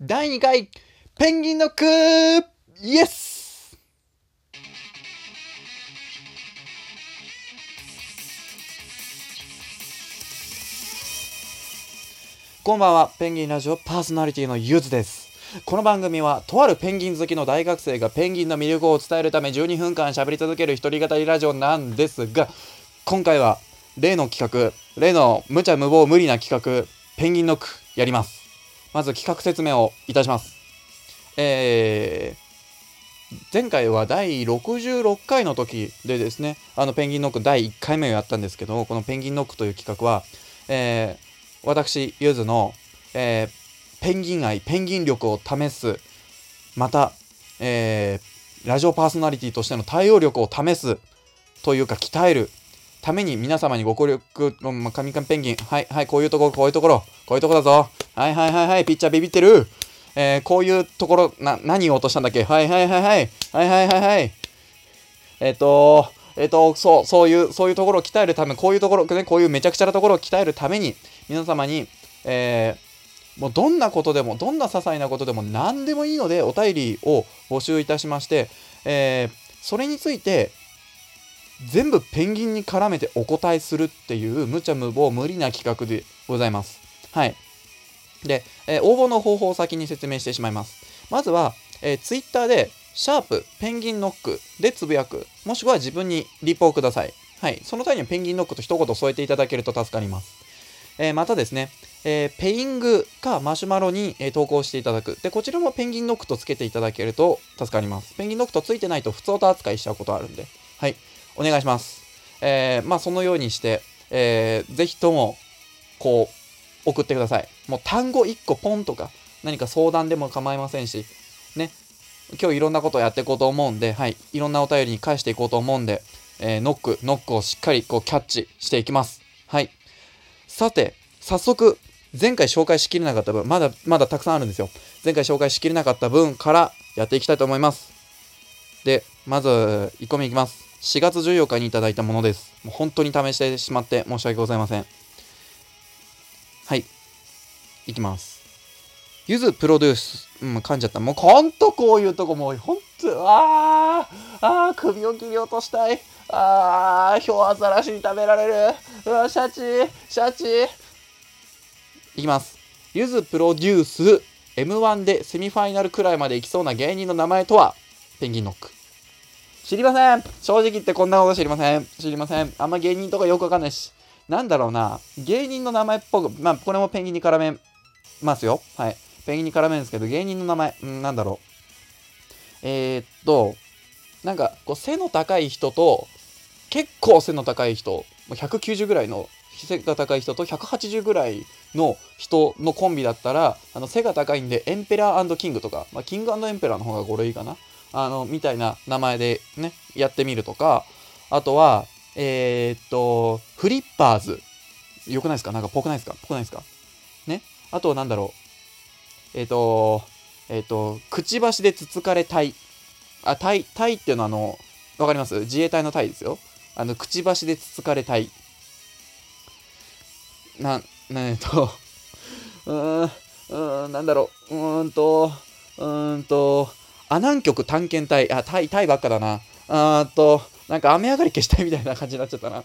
第2回ペンギンのクイエス！こんばんは。ペンギンラジオパーソナリティのゆずです。この番組はとあるペンギン好きの大学生がペンギンの魅力を伝えるため12分間喋り続ける一人語りラジオなんですが今回は例の企画例の無茶無謀無理な企画ペンギンノックやります。まず企画説明をいたします。えー、前回は第66回の時でですねあのペンギンノック第1回目をやったんですけどこのペンギンノックという企画は、えー、私ゆずの、えー、ペンギン愛ペンギン力を試すまた、えー、ラジオパーソナリティとしての対応力を試すというか鍛えるために皆様にご協力、まあ、カミカミペンギン、はい、はい、こういうところ、こういうところ、こういうところだぞ。はいはいはいはい、ピッチャービビってる。えー、こういうところ、な、何を落としたんだっけ？はいはいはいはい。はいはいはいはい。えっ、ー、と、えっ、ー、と、そう、そういう、そういうところを鍛えるため、こういうところ、ね、こういうめちゃくちゃなところを鍛えるために、皆様に、えー、もうどんなことでも、どんな些細なことでも何でもいいので、お便りを募集いたしまして、えー、それについて、全部ペンギンに絡めてお答えするっていう無茶無謀無理な企画でございます。はい。で、えー、応募の方法を先に説明してしまいます。まずは、えー、Twitter で、シャープペンギンノックでつぶやく、もしくは自分にリポをください。はい。その際にはペンギンノックと一言添えていただけると助かります。えー、またですね、えー、ペイングかマシュマロに、えー、投稿していただく。で、こちらもペンギンノックとつけていただけると助かります。ペンギンノックとついてないと普通音扱いしちゃうことあるんで。はい。お願いします。えー、まあ、そのようにして、えー、ぜひとも、こう、送ってください。もう単語1個ポンとか、何か相談でも構いませんし、ね、今日いろんなことをやっていこうと思うんで、はい、いろんなお便りに返していこうと思うんで、えー、ノック、ノックをしっかりこうキャッチしていきます。はい。さて、早速、前回紹介しきれなかった分、まだまだたくさんあるんですよ。前回紹介しきれなかった分からやっていきたいと思います。で、まず、1個目いきます。4月14日にいただいたものです。もう本当に試してしまって申し訳ございません。はい。いきます。ゆずプロデュース。うん、噛んじゃった。もうほんとこういうとこもうほんと、あー、あー、首を切り落としたい。あー、ヒョウアザラシに食べられる。うわ、シャチ、シャチ。いきます。ゆずプロデュース M1 でセミファイナルくらいまで行きそうな芸人の名前とは？ペンギンノック。知りません正直言ってこんなこと知りません知りませんあんま芸人とかよくわかんないし。なんだろうな。芸人の名前っぽく、まあ、これもペンギンに絡めますよ。はい。ペンギンに絡めるんですけど、芸人の名前、んなんだろう。えー、っと、なんか、こう、背の高い人と、結構背の高い人、190ぐらいの背が高い人と180ぐらいの人のコンビだったら、あの背が高いんで、エンペラーキングとか、まあ、キングエンペラーの方が5類かな。あの、みたいな名前でね、やってみるとか、あとは、えー、っと、フリッパーズ。よくないですか？なんかぽくないですか？ぽくないですか？ね？あと、なんだろう？えー、っと、えー、っと、くちばしでつつかれたい。あ、たい、たいっていうのはあの、わかります？自衛隊のたいですよ。あの、くちばしでつつかれたい。な、えっと、うーん、うーん、なんだろう？うーんと、うーんと、阿南極探検隊、あ、タイ、タイばっかだな。あーと、なんか雨上がり消したいみたいな感じになっちゃったな。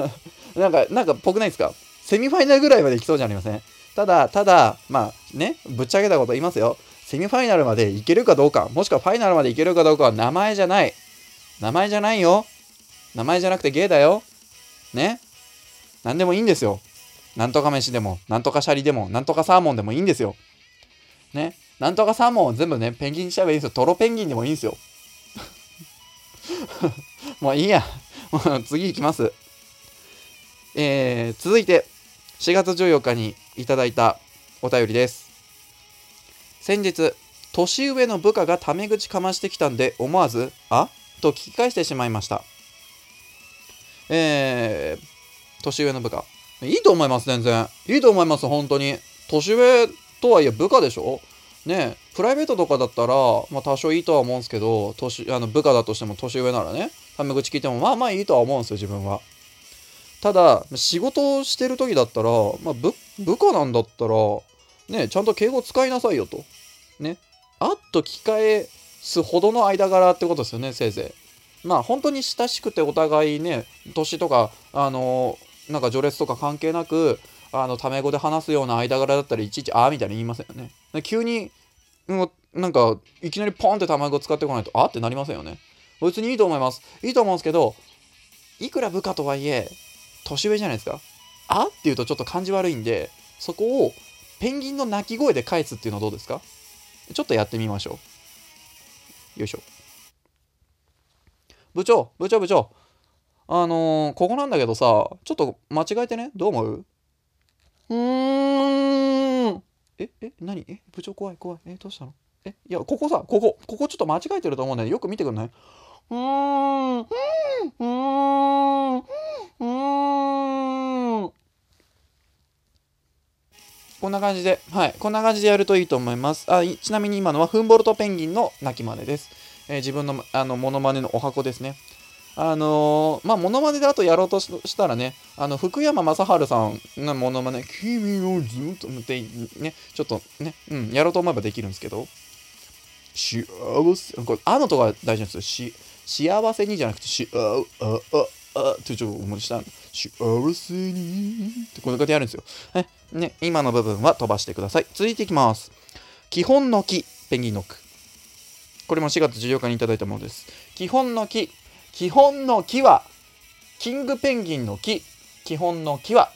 なんか、なんかぽくないですか？セミファイナルぐらいまで行きそうじゃありません？ただ、ただ、まあね、ぶっちゃけたこと言いますよ。セミファイナルまで行けるかどうか、もしくはファイナルまで行けるかどうかは名前じゃない。名前じゃないよ。名前じゃなくてゲイだよ。ね？何でもいいんですよ。なんとか飯でも、なんとかシャリでも、なんとかサーモンでもいいんですよ。ね？なんとかサーモンを全部ね、ペンギンにしちゃえばいいんですよ。トロペンギンでもいいんですよ。もういいや。次行きます。えー、続いて、4月14日にいただいたお便りです。先日、年上の部下がタメ口かましてきたんで、思わず、あ？と聞き返してしまいました。えー、年上の部下。いいと思います、全然。いいと思います、本当に。年上とはいえ部下でしょ？ねプライベートとかだったら、まあ、多少いいとは思うんですけど年あの部下だとしても年上ならねタメ口聞いてもまあまあいいとは思うんですよ自分は。ただ仕事をしてる時だったら、まあ、部部下なんだったらねちゃんと敬語使いなさいよと。ね。あっと着替えすほどの間柄ってことですよねせいぜい。まあ本当に親しくてお互いね年とかあのー、なんか序列とか関係なくあのタメ語で話すような間柄だったらいちいち「ああ」みたいに言いませんよね。急にもうなんかいきなりポンってタメ語使ってこないと「あ」ってなりませんよね。別にいいと思います。いいと思うんですけどいくら部下とはいえ年上じゃないですか。あって言うとちょっと感じ悪いんでそこをペンギンの鳴き声で返すっていうのはどうですか？ちょっとやってみましょう。よいしょ。部長部長部長。あのー、ここなんだけどさちょっと間違えてね？どう思う？うーん。ええ何？え部長怖い怖い。えどうしたの？えいやここさここここちょっと間違えてると思うんだよよく見てくんない？うーん。うーん。うーん。こんな感じで、はい、こんな感じでやるといいと思います。あちなみに今のはフンボルトペンギンの鳴き真似です。えー、自分のあのモノマネのお箱ですね。あのー、まあ、モノマネであとやろうとしたらね、あの、福山雅治さんのモノマネ、君をずっとってね、ちょっとね、うん、やろうと思えばできるんですけど、幸せ、これ、あのとか大事なんですよ。し幸せにじゃなくて、し、あ、あ、あ、あ、ってちょっと思いした。幸せにってこんな感じでやるんですよ。ね、ね、今の部分は飛ばしてください。続いていきます。基本の木、ペンギンノック。これも4月14日にいただいたものです。基本の木、基本の木は、キングペンギンの木、基本の木は、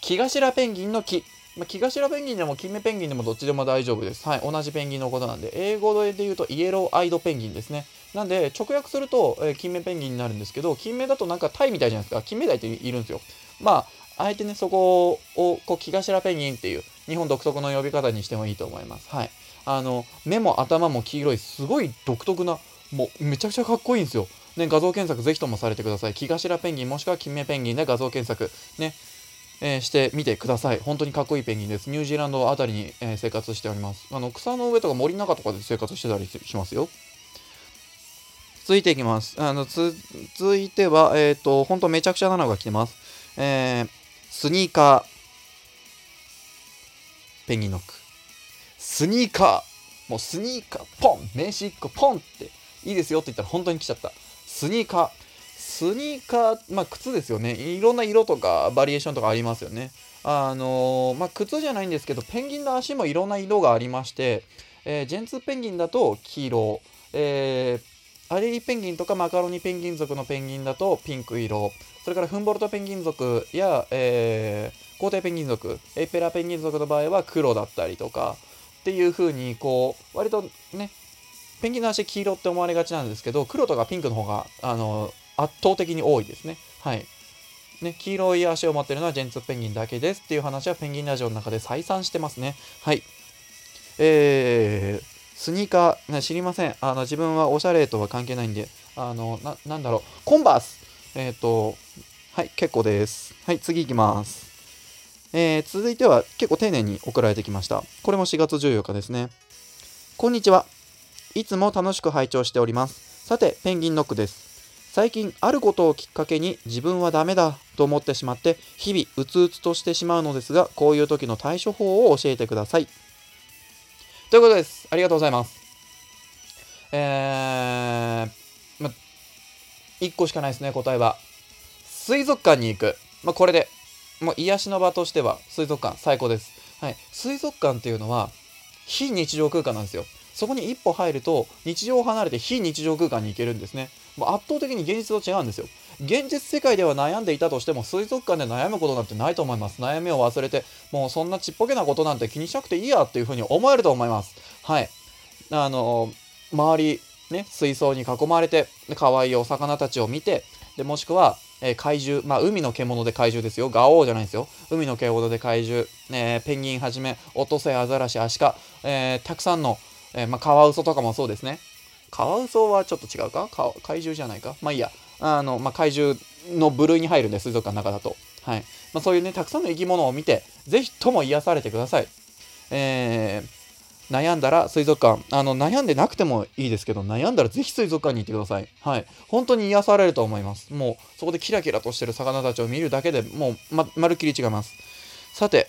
木頭ペンギンの木、まあ、キガシラペンギンでもキンメペンギンでもどっちでも大丈夫です。はい、同じペンギンのことなんで、英語で言うとイエローアイドペンギンですね。なんで、直訳すると、えー、金目ペンギンになるんですけど、金目だとなんかタイみたいじゃないですか。金目鯛っているんですよ。まあ、あえてね、そこを、こう、木頭ペンギンっていう、日本独特の呼び方にしてもいいと思います。はい。あの、目も頭も黄色い、すごい独特な、もう、めちゃくちゃかっこいいんですよ。ね、画像検索ぜひともされてください。木頭ペンギンもしくは金目ペンギンで画像検索。ね、えー、してみてください。本当にかっこいいペンギンです。ニュージーランドあたりに、えー、生活しております。あの草の上とか森の中とかで生活してたりしますよ。続いていきます。あの続いては、えっ、ー、と、本当めちゃくちゃなのが来てます。えー、スニーカー。ペンギンノック。スニーカー。もうスニーカー、ポン名刺1個ポンっていいですよって言ったら本当に来ちゃった。スニーカー。スニーカー、まあ、靴ですよね。いろんな色とかバリエーションとかありますよね。あのー、まあ、靴じゃないんですけど、ペンギンの足もいろんな色がありまして、えー、ジェンツーペンギンだと黄色、えー、アレリペンギンとかマカロニペンギン族のペンギンだとピンク色、それからフンボルトペンギン族や、えー、皇帝ペンギン族、エペラペンギン族の場合は黒だったりとか、っていう風に、こう、割とね、ペンギンの足黄色って思われがちなんですけど、黒とかピンクの方が、あの圧倒的に多いですね。はい。ね、黄色い足を持ってるのはジェンツペンギンだけですっていう話はペンギンラジオの中で再三してますね。はい。えー、スニーカー、ね、知りません。あの、自分はおしゃれとは関係ないんで、あの、な、なんだろう、コンバースえっ、ー、と、はい、結構です。はい、次行きます。えー、続いては結構丁寧に送られてきました。これも4月14日ですね。こんにちは。いつも楽しく拝聴しております。さて、ペンギンノックです。最近あることをきっかけに自分はダメだと思ってしまって日々うつうつとしてしまうのですがこういう時の対処法を教えてください。ということです。ありがとうございます。えー、ま、1個しかないですね答えは。水族館に行く、まこれでもう癒しの場としては水族館最高です、はい、水族館っていうのは非日常空間なんですよ。そこに一歩入ると日常を離れて非日常空間に行けるんですね。もう圧倒的に現実と違うんですよ。現実世界では悩んでいたとしても水族館で悩むことなんてないと思います。悩みを忘れてもうそんなちっぽけなことなんて気にしなくていいやっていうふうに思えると思います。はい。あの周りね水槽に囲まれて可愛いお魚たちを見てでもしくはえー、怪獣、まあ、海の獣で怪獣ですよ。ガオーじゃないですよ。海の獣で怪獣、えー、ペンギンはじめ、オトセアザラシ、アシカ、えー、たくさんの、えまあ、カワウソとかもそうですね。カワウソはちょっと違うか？怪獣じゃないか？まあいいや。あの、まあ、怪獣の部類に入るんで、水族館の中だと。はい。まあ、そういうね、たくさんの生き物を見て、ぜひとも癒されてください。えー、悩んだら水族館、あの、悩んでなくてもいいですけど、悩んだらぜひ水族館に行ってください。はい。本当に癒されると思います。もう、そこでキラキラとしてる魚たちを見るだけでもう、ま、まるっきり違います。さて、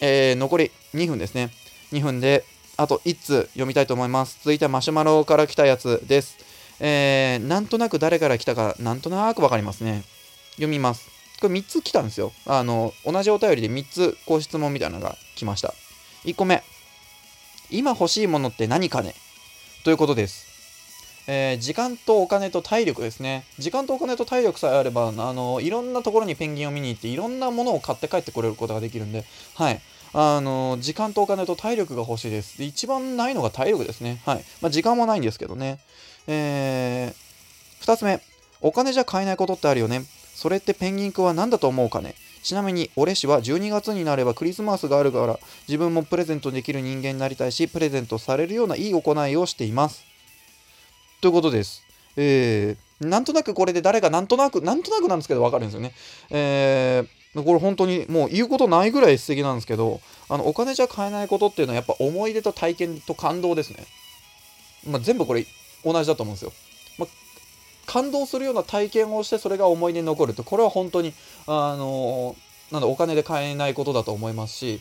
えー、残り2分ですね。2分で、あと1通読みたいと思います。続いてはマシュマロから来たやつです。えー、なんとなく誰から来たか、なんとなくわかりますね。読みます。これ3つ来たんですよ。あの、同じお便りで3つこう質問みたいなのが来ました。1個目。今欲しいものって何かね？ということです。えー時間とお金と体力ですね。時間とお金と体力さえあれば、あの、いろんなところにペンギンを見に行って、いろんなものを買って帰ってこれることができるんで、はい。あの、時間とお金と体力が欲しいです。で一番ないのが体力ですね。はい。まあ、時間もないんですけどね。えー、2つ目。お金じゃ買えないことってあるよね。それってペンギンくんは何だと思うかねちなみに俺氏は12月になればクリスマスがあるから自分もプレゼントできる人間になりたいしプレゼントされるようないい行いをしていますということですえー、なんとなくこれで誰がなんとなくなんとなくなんですけど分かるんですよねえー、これ本当にもう言うことないぐらい素敵なんですけどあのお金じゃ買えないことっていうのはやっぱ思い出と体験と感動ですね、まあ、全部これ同じだと思うんですよ、まあ感動するような体験をしてそれが思い出に残るってこれは本当にあのなんだお金で買えないことだと思いますし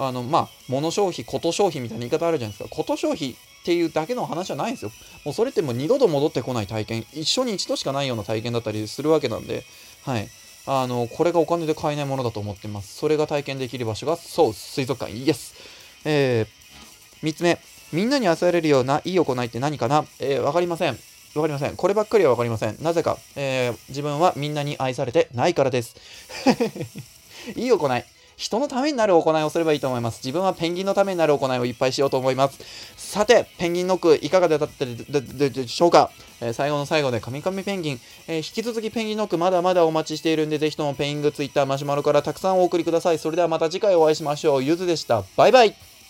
あのまあ物消費こと消費みたいな言い方あるじゃないですか。こと消費っていうだけの話じゃないんですよ。もうそれってもう二度と戻ってこない体験。一生に一度しかないような体験だったりするわけなんで。はい。あのこれがお金で買えないものだと思ってますそれが体験できる場所がそう水族館イエスえー、3つ目みんなに愛されるようないい行いって何かな？えー、わかりませんわかりません。こればっかりはわかりません。なぜか、えー自分はみんなに愛されてないからです。いい行い。人のためになる行いをすればいいと思います。自分はペンギンのためになる行いをいっぱいしようと思います。さて、ペンギンノックいかがだったでででしょうか、えー最後の最後でカミカミペンギン、えー引き続きペンギンノックまだまだお待ちしているんで、ぜひともペイングツイッターマシュマロからたくさんお送りください。それではまた次回お会いしましょう。ゆずでした。バイバイ